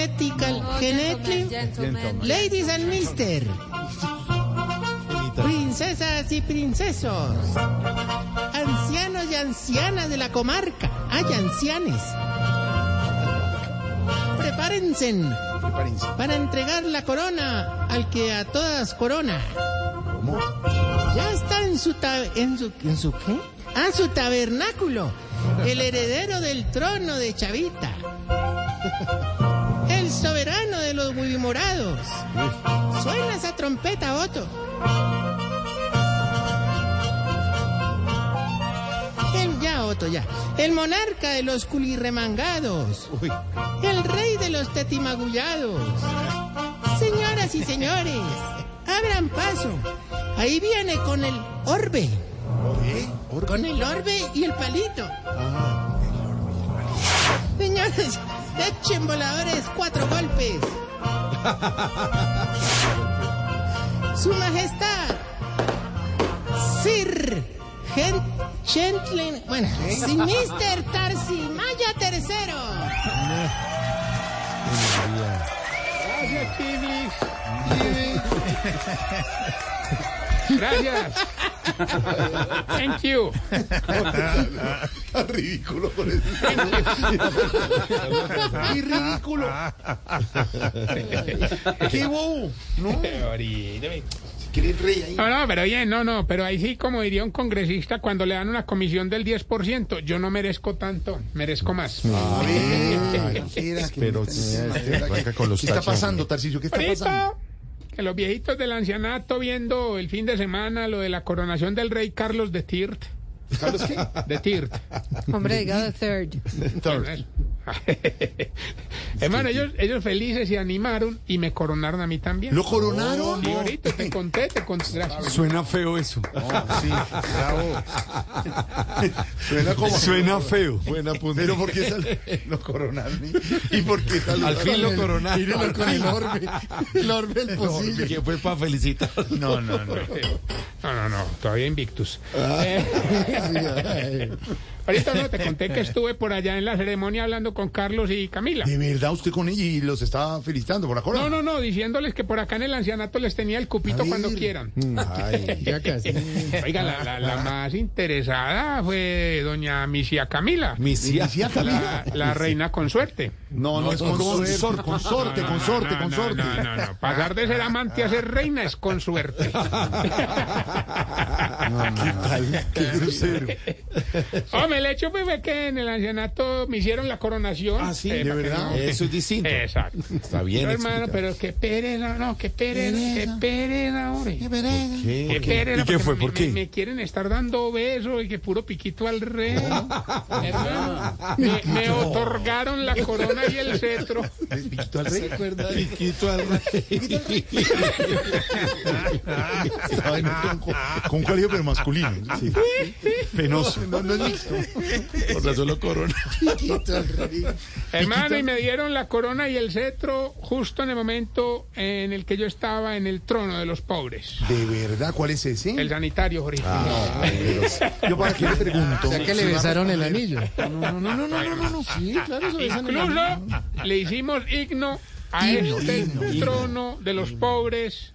Genetical, genetic, ladies and mister, princesas y princesos, ancianos y ancianas de la comarca, hay ancianes. Prepárense para entregar la corona al que a todas corona. Ya está en su, en su, ¿en su qué? Ah, su tabernáculo, el heredero del trono de Chavita. El soberano de los morados. Suena esa trompeta, Otto. El, ya, Otto, ya. El monarca de los culirremangados. El rey de los tetimagullados. Señoras y señores, abran paso. Ahí viene con el orbe. Con el orbe y el palito. Señores, echen voladores cuatro golpes. Su Majestad, Sir Gen Gentleman, bueno, sí, Mr. Tarsi Maya Tercero. Gracias. Gracias. Thank you. ridículo por eso. Qué ridículo. Qué bobo. No. No, no, pero bien, no, no, pero ahí sí, como diría un congresista, cuando le dan una comisión del 10%, yo no merezco tanto, merezco más. Pero ¿Qué está pasando, Tarcisio? ¿Qué está pasando? Que los viejitos del ancianato viendo el fin de semana lo de la coronación del rey Carlos de Tirt. ¿Carlos qué? De Tirt. Hombre, diga the third. Third. Hermano, ellos, ellos felices se animaron y me coronaron a mí también. ¿Lo coronaron? Sí, ahorita te conté, te conté. Gracias. Suena feo eso. Sí, bravo. Suena como... Suena feo. Buena punta. Pero ¿por qué sal... lo coronaron? ¿Y por qué saludaron? Al fin lo coronaron. Mírenlo con el orbe. El orbe del pocillo. Que fue para felicitar. No, no, no. No, no, no, todavía invictus. Ah. Eh, ahorita no, te conté que estuve por allá en la ceremonia hablando con Carlos y Camila. ¿De verdad usted con ella y los estaba felicitando por la corona? No, no, no, diciéndoles que por acá en el ancianato les tenía el cupito cuando quieran. Ay, Ya casi. Oiga, la, la- la más interesada fue doña Misia Camila, Misia. ¿Decía la, Camila? la reina consuerte. No, no, es consorte, consorte, consorte, No, no, consorte. No, no, no, pasar de ser amante a ser reina es consuerte. ¿Qué tal? Qué grosero. Hombre, el hecho pues, fue que en el ancianato me hicieron la coronación. Ah, sí, Eh, ¿de verdad? no- Eso es distinto. Exacto. Está bien. No, hermano, pero qué pereza, no, qué pereza, qué pereza, hombre. ¿Qué? Qué pereza, ¿Y qué porque fue? me- ¿Por me- qué? Me, quieren estar dando besos y que puro piquito al rey. Hermano, me, me otorgaron la corona y el cetro. ¿El piquito al rey? Piquito al rey. Esta vaina con, colegio pero masculino. Sí. Penoso. No, no es mixto. Por razón lo corona. Hermano, y me dieron la corona y el cetro justo en el momento en el que yo estaba en el trono de los pobres. ¿De verdad? ¿Cuál es ese? El sanitario, Jorge. Yo para qué le pregunto. Ya que le besaron el anillo. No, no, no, no, no, no, no. Sí, claro, se besan el anillo. Incluso le hicimos himno a este trono de los pobres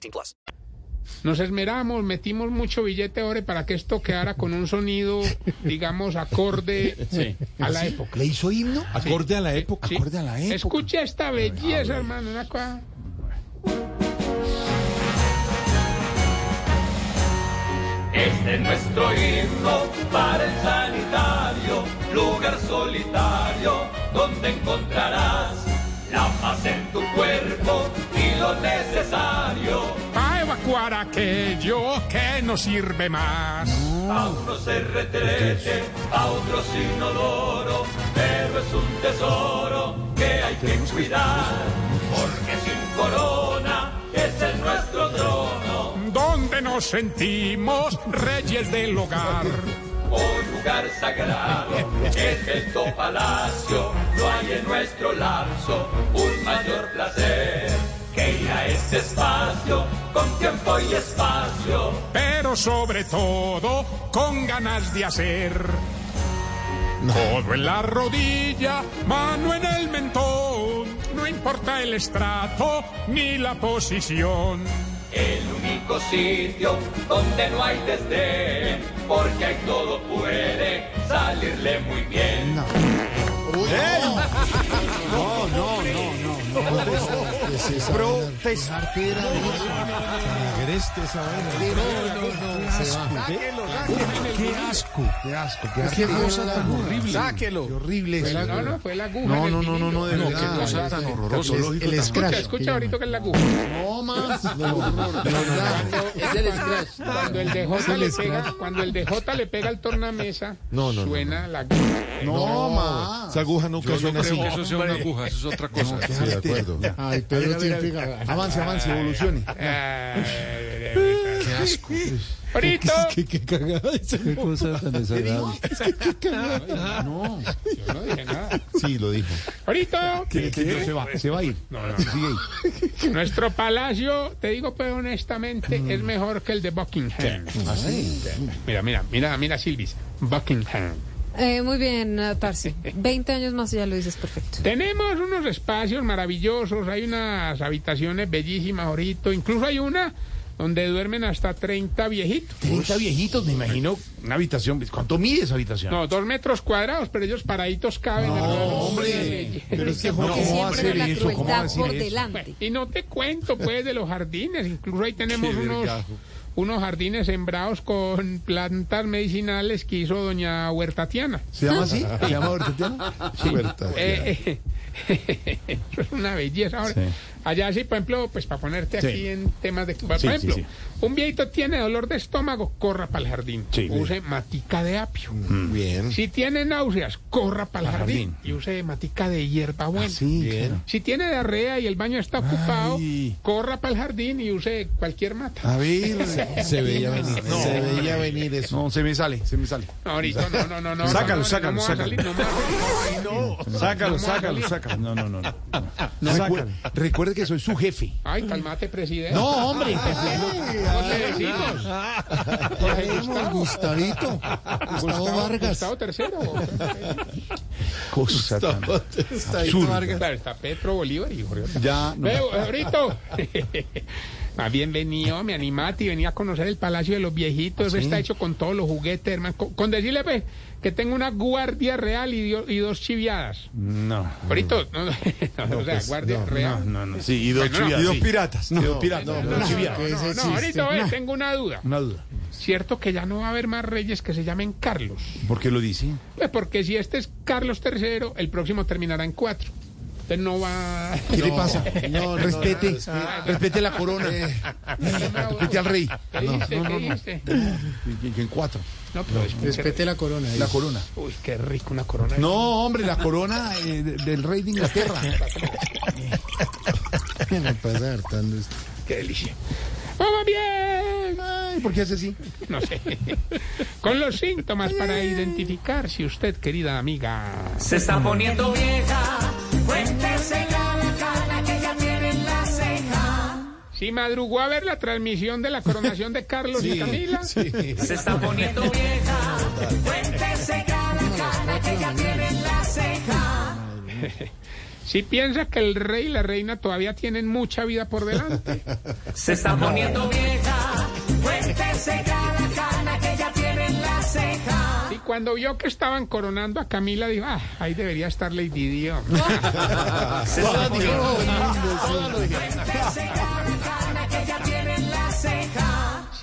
18 plus. Nos esmeramos, metimos mucho billete ahora para que esto quedara con un sonido, digamos, acorde a la época. ¿Le hizo himno? Acorde a la época. Sí. Acorde a la época. Escucha esta belleza, hermano, una cosa. Este es nuestro himno para el sanitario, lugar solitario donde encontrarás la paz en tu cuerpo lo necesario. A evacuar aquello que no sirve más. A unos se retrete, a otros inodoro, pero es un tesoro que hay que cuidar, porque sin corona es el nuestro trono. Donde nos sentimos reyes del hogar. Un lugar sagrado es el palacio, no hay en nuestro lapso un mayor placer este espacio con tiempo y espacio. pero sobre todo con ganas de hacer. Todo en la rodilla, mano en el mentón, no importa el estrato ni la posición. El único sitio donde no hay desdén, porque ahí todo puede salirle muy bien. Protesta. Agreste esa vaina. Qué asco. Qué asco. Qué cosa tan horrible. Sáquelo. Qué horrible. No, no, fue la aguja. No, no, no, no, no, de verdad. qué cosa tan horrorosa. El, scratch. escucha ahorita que es la aguja. No más. No, no, no, Es el scratch. Cuando el DJ le pega, cuando el DJ le pega al tornamesa, No, no, no, suena la aguja. no más. Esa aguja nunca suena así. eso sea una aguja, eso es otra cosa. Sí, de acuerdo. Ay, Tiene Avance, avance, evolucione. Qué asco. Ahorita, Qué, qué cagada esa Qué cosa tan desagradable. No. yo no dije nada. Sí, lo dijo. Ahorita, Se va, se va a ir. No, no, Sigue ahí. nuestro palacio, te digo pues honestamente, es mejor que el de Buckingham. Mira, mira, mira, mira, Silvis. Buckingham. Eh, muy bien, Tarsi. 20 años más y ya lo dices perfecto. Tenemos unos espacios maravillosos, hay unas habitaciones bellísimas ahorita, incluso hay una donde duermen hasta 30 viejitos. 30 viejitos, me imagino. Una habitación. ¿Cuánto mide esa habitación? No, dos metros cuadrados, pero ellos paraditos caben. hermano. hombre. Pero es que Porque ¿cómo va a siempre ser la eso? ¿Cómo va a crueldad decir por eso? delante. Y no te cuento, pues, de los jardines. Incluso ahí tenemos Qué unos, vergajo. Unos jardines sembrados con plantas medicinales que hizo doña Huertatiana. ¿Se llama así? ¿Se llama Huertatiana? Huerta. Eh, eh, eso es una belleza. Ahora, allá sí, por ejemplo, pues para ponerte Sí. aquí en temas de... Por Sí, ejemplo, sí. un viejito tiene dolor de estómago, corra para el jardín. Sí. Use matica de apio. Bien. Si tiene náuseas, corra para el jardín. jardín. Y use matica de hierba buena. Sí, claro. Si tiene diarrea y el baño está ocupado, Ay. corra para el jardín y use cualquier mata. A ver. Se veía venir. Se veía venir eso. No, se me sale, se me sale. No, ahorita no, no, no, no. Sácalo, no, no, sácalo, sácalo. Sácalo, sácalo. No, no, no. recuerde que soy su jefe. Ay, calmate, presidente. No, hombre. ¿Cómo te decimos? Jorge Gustavo. Gustavito. Gustavo Vargas. Gustavo tercero. Cosa tan absurda. Claro, está Petro Bolívar y Jorge. Ya, no. Veo, ahorita. Más bienvenido, me animate y venía a conocer el Palacio de los Viejitos. Eso está hecho con todos los juguetes, hermano. Con, con decirle, pues, que tengo una guardia real y, dio- y dos chiviadas. No. Ahorita, no, no, no, o sea, guardia real. No, no, sí, y dos, Bueno, no. chiviadas, Y dos sí. piratas. Y dos piratas. No, no, no, no, ahorita, ve, tengo una duda. Una duda. ¿Cierto que ya no va a haber más reyes que se llamen Carlos? ¿Por qué lo dice? Pues porque si este es Carlos III, el próximo terminará en cuatro. Entonces no va... ¿Qué le pasa? No, respete. Respete la corona. Respete al rey. ¿Qué dice? ¿Qué dice? Y- y En cuatro. No, pero es Respete la corona. La corona. Uy, qué rico una corona. No, hombre, la corona eh, de- del rey de Inglaterra. Me pasa hartando esto. Qué delicia. bien. Ay, ¿por qué hace así? No sé. Con los síntomas para identificar si usted, querida amiga, Se está poniendo vieja, si madrugó a ver la transmisión de la coronación de Carlos y Camila. Se está poniendo vieja, cuéntese cada cana que ya tiene en la ceja. Si piensa que el rey y la reina todavía tienen mucha vida por delante. Se está poniendo vieja, cuéntese cada cana que ya tiene en la ceja. Y cuando vio que estaban coronando a Camila, dijo, ah, ahí debería estar Lady Di. Se está poniendo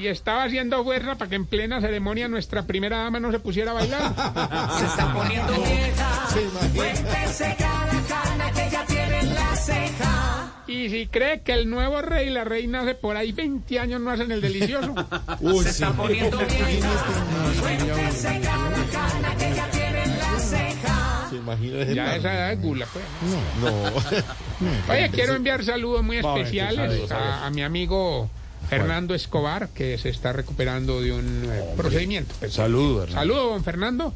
Si estaba haciendo fuerza para que en plena ceremonia nuestra primera dama no se pusiera a bailar. Se está poniendo vieja, cuéntese cada cana que ya tiene en la ceja. Y si cree que el nuevo rey y la reina hace por ahí 20 años no hacen el delicioso. Se está poniendo vieja, cuéntese cada cana que ya tiene en la ceja. ¿Se imagina ese Ya esa edad es gula, pues. No. Oye, quiero enviar saludos muy especiales a, a mi amigo Fernando Escobar, que se está recuperando de un eh, procedimiento. Pues, Saludos, hermano. Saludos, don Fernando.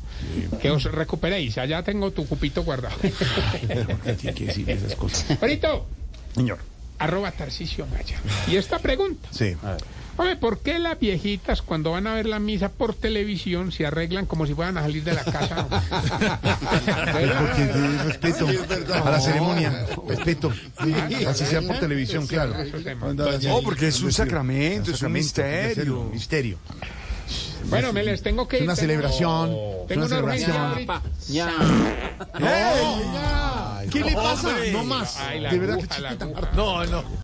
Que os recuperéis. Allá tengo tu cupito guardado. Tiene que decir esas cosas. Ahorita, Señor. arroba Tarcisio Maya. Y esta pregunta. Sí. Oye, ¿por qué las viejitas cuando van a ver la misa por televisión se arreglan como si fueran a salir de la casa? Porque respeto a la ceremonia. Respeto. Así sea por televisión, claro. No, porque es un sacramento, es un misterio. Misterio. Bueno, me les tengo que Es ir. una Tengo- celebración. Es Tengo una una celebración. ¿Qué le pasa? No más. De verdad que. No, no.